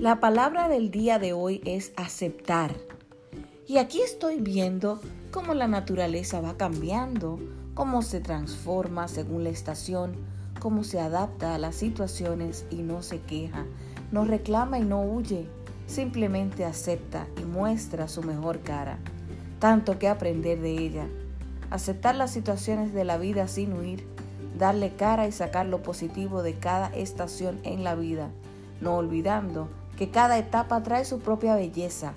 La palabra del día de hoy es aceptar. Y aquí estoy viendo cómo la naturaleza va cambiando, cómo se transforma según la estación, cómo se adapta a las situaciones y no se queja, no reclama y no huye, simplemente acepta y muestra su mejor cara. Tanto que aprender de ella. Aceptar las situaciones de la vida sin huir, darle cara y sacar lo positivo de cada estación en la vida, no olvidando que cada etapa trae su propia belleza,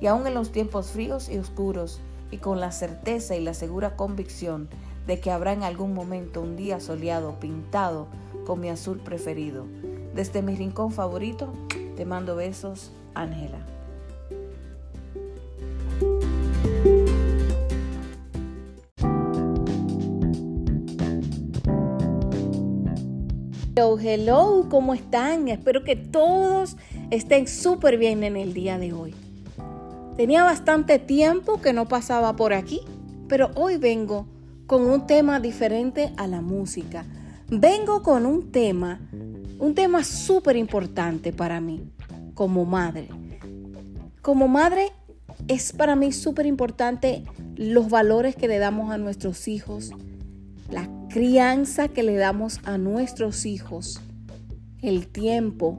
y aún en los tiempos fríos y oscuros, y con la certeza y la segura convicción de que habrá en algún momento un día soleado pintado con mi azul preferido. Desde mi rincón favorito, te mando besos, Ángela. Hello, ¿cómo están? Espero que todos estén súper bien en el día de hoy. Tenía bastante tiempo que no pasaba por aquí, pero hoy vengo con un tema diferente a la música. Vengo con un tema, un tema súper importante para mí como madre. Como madre es para mí súper importante los valores que le damos a nuestros hijos, crianza que le damos a nuestros hijos, el tiempo,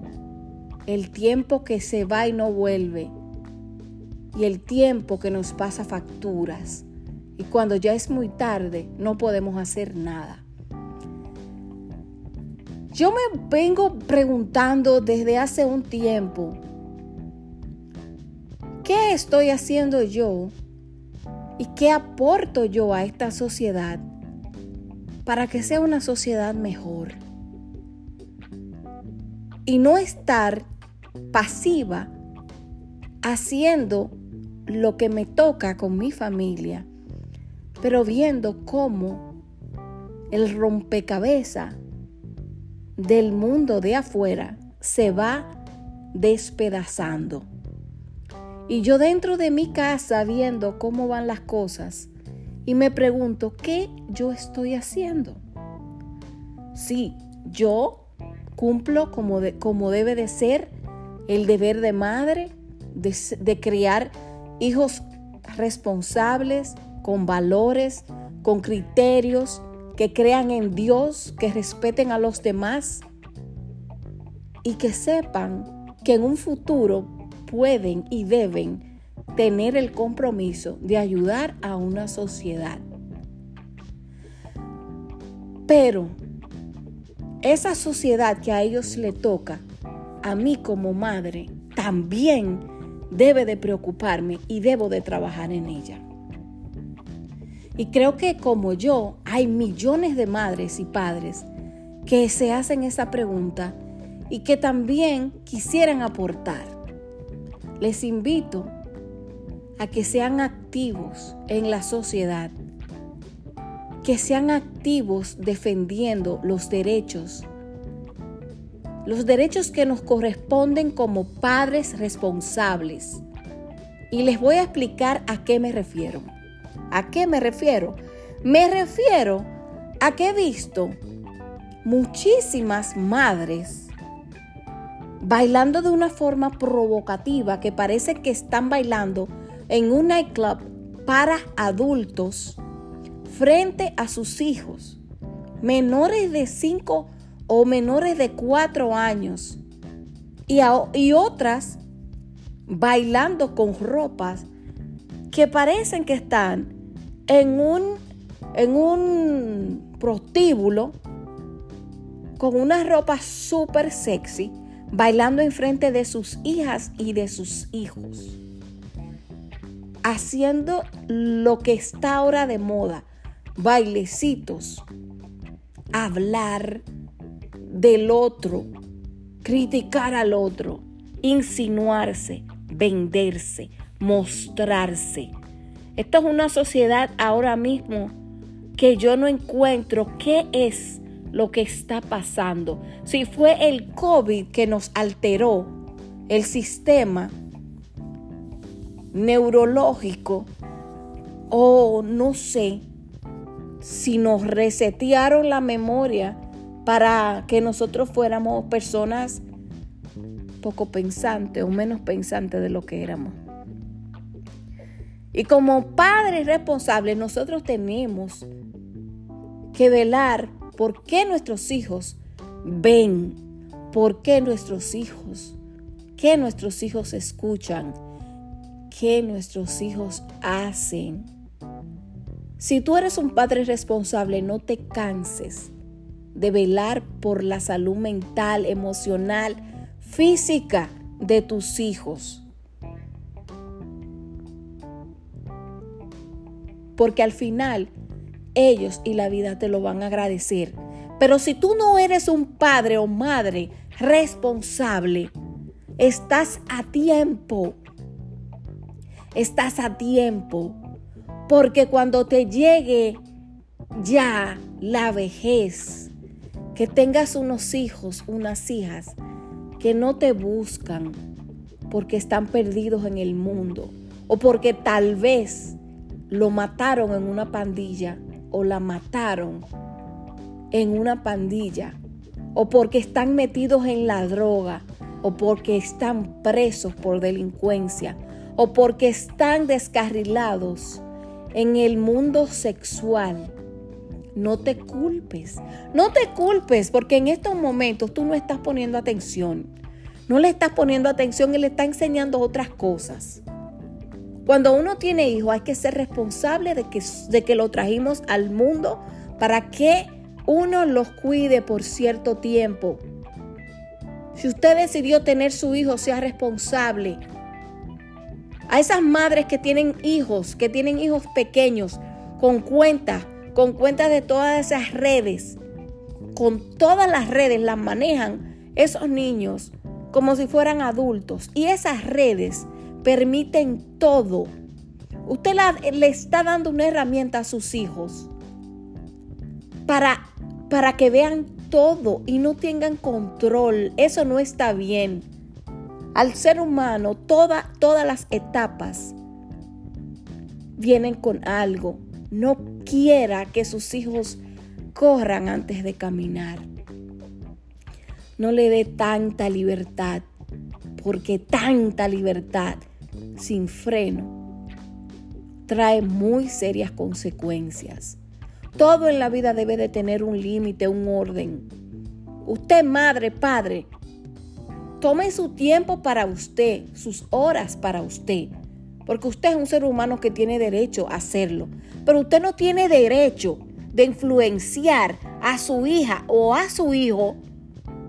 el tiempo que se va y no vuelve, y el tiempo que nos pasa facturas. Y cuando ya es muy tarde, no podemos hacer nada. Yo me vengo preguntando desde hace un tiempo, ¿qué estoy haciendo yo y qué aporto yo a esta sociedad para que sea una sociedad mejor. Y no estar pasiva haciendo lo que me toca con mi familia, pero viendo cómo el rompecabezas del mundo de afuera se va despedazando. Y yo dentro de mi casa viendo cómo van las cosas, y me pregunto, ¿qué yo estoy haciendo? Sí, yo cumplo como, como debe de ser el deber de madre, de, de criar hijos responsables, con valores, con criterios, que crean en Dios, que respeten a los demás y que sepan que en un futuro pueden y deben tener el compromiso de ayudar a una sociedad. Pero esa sociedad que a ellos le toca, a mí como madre, también debe de preocuparme y debo de trabajar en ella. Y creo que como yo, hay millones de madres y padres que se hacen esa pregunta y que también quisieran aportar. Les invito a que sean activos en la sociedad, que sean activos defendiendo los derechos, los derechos que nos corresponden como padres responsables. Y les voy a explicar a qué me refiero. ¿A qué me refiero? Me refiero a que he visto muchísimas madres bailando de una forma provocativa que parece que están bailando en un nightclub para adultos frente a sus hijos, menores de 5 o menores de 4 años, y, otras bailando con ropas que parecen que están en un, en un prostíbulo con una ropa súper sexy, bailando enfrente de sus hijas y de sus hijos haciendo lo que está ahora de moda, bailecitos, hablar del otro, criticar al otro, insinuarse, venderse, mostrarse. Esto es una sociedad ahora mismo que yo no encuentro qué es lo que está pasando. Si fue el COVID que nos alteró el sistema neurológico o no sé si nos resetearon la memoria para que nosotros fuéramos personas poco pensante o menos pensante de lo que éramos. Y como padres responsables, nosotros tenemos que velar por qué nuestros hijos ven, por qué nuestros hijos, qué nuestros hijos escuchan, qué nuestros hijos hacen. Si tú eres un padre responsable, no te canses de velar por la salud mental, emocional, física de tus hijos. Porque al final ellos y la vida te lo van a agradecer. Pero si tú no eres un padre o madre responsable, estás a tiempo. Estás a tiempo. Porque cuando te llegue ya la vejez, que tengas unos hijos, unas hijas que no te buscan porque están perdidos en el mundo o porque tal vez lo mataron en una pandilla o la mataron en una pandilla o porque están metidos en la droga o porque están presos por delincuencia o porque están descarrilados en el mundo sexual. No te culpes, no te culpes porque en estos momentos tú no estás poniendo atención. No le estás poniendo atención y le está enseñando otras cosas. Cuando uno tiene hijos hay que ser responsable de que, de que lo trajimos al mundo para que uno los cuide por cierto tiempo. Si usted decidió tener su hijo, sea responsable. A esas madres que tienen hijos, que tienen hijos pequeños, con cuentas, con cuentas de todas esas redes, con todas las redes las manejan esos niños como si fueran adultos. Y esas redes permiten todo. Usted le está dando una herramienta a sus hijos para, para que vean todo y no tengan control. Eso no está bien. Al ser humano, todas las etapas vienen con algo. No quiera que sus hijos corran antes de caminar. No le dé tanta libertad, porque tanta libertad sin freno trae muy serias consecuencias. Todo en la vida debe de tener un límite, un orden. Usted, madre, padre, tome su tiempo para usted, sus horas para usted, porque usted es un ser humano que tiene derecho a hacerlo, pero usted no tiene derecho de influenciar a su hija o a su hijo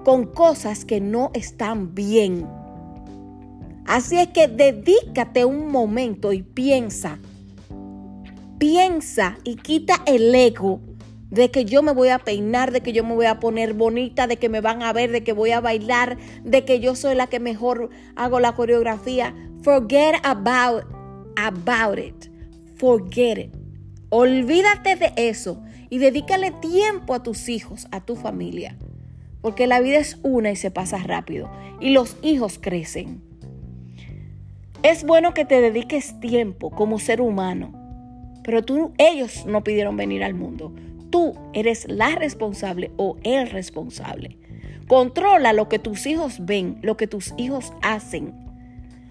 con cosas que no están bien. Así es que dedícate un momento y piensa. Piensa y quita el ego de que yo me voy a peinar, de que yo me voy a poner bonita, de que me van a ver, de que voy a bailar, de que yo soy la que mejor hago la coreografía. Forget about, about it. Forget it. Olvídate de eso y dedícale tiempo a tus hijos, a tu familia. Porque la vida es una y se pasa rápido. Y los hijos crecen. Es bueno que te dediques tiempo como ser humano, pero tú, ellos no pidieron venir al mundo. Tú eres la responsable o el responsable. Controla lo que tus hijos ven, lo que tus hijos hacen.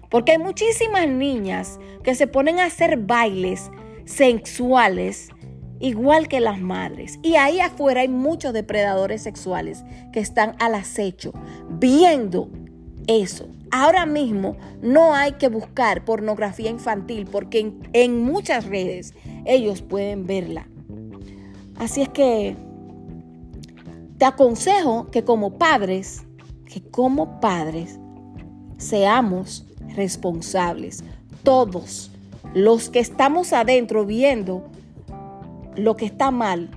Porque hay muchísimas niñas que se ponen a hacer bailes sexuales igual que las madres. Y ahí afuera hay muchos depredadores sexuales que están al acecho, viendo eso. Ahora mismo no hay que buscar pornografía infantil porque en, muchas redes ellos pueden verla. Así es que te aconsejo que como padres, que como padres seamos responsables. Todos los que estamos adentro viendo lo que está mal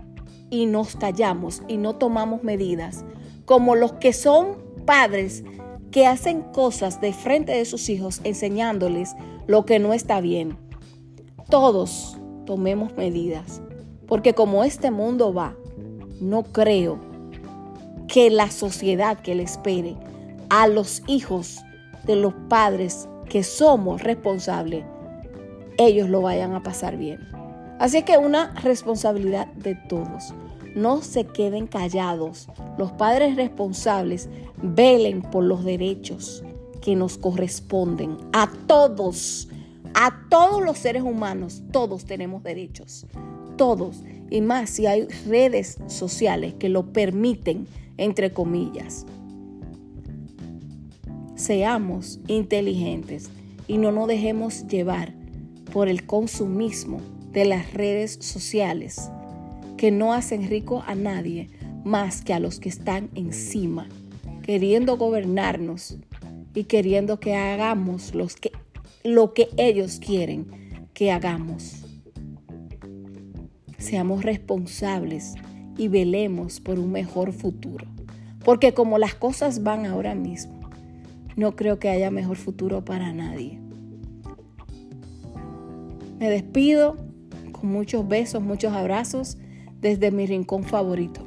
y nos callamos y no tomamos medidas, como los que son padres que hacen cosas de frente de sus hijos enseñándoles lo que no está bien. Todos tomemos medidas, porque como este mundo va, no creo que la sociedad que le espere a los hijos de los padres que somos responsables, ellos lo vayan a pasar bien. Así que una responsabilidad de todos. No se queden callados. Los padres responsables velen por los derechos que nos corresponden a todos, a todos los seres humanos, todos tenemos derechos, todos, y más si hay redes sociales que lo permiten, entre comillas. Seamos inteligentes y no nos dejemos llevar por el consumismo de las redes sociales que no hacen rico a nadie más que a los que están encima, queriendo gobernarnos y queriendo que hagamos los que, lo que ellos quieren que hagamos. Seamos responsables y velemos por un mejor futuro. Porque como las cosas van ahora mismo, no creo que haya mejor futuro para nadie. Me despido con muchos besos, muchos abrazos desde mi rincón favorito.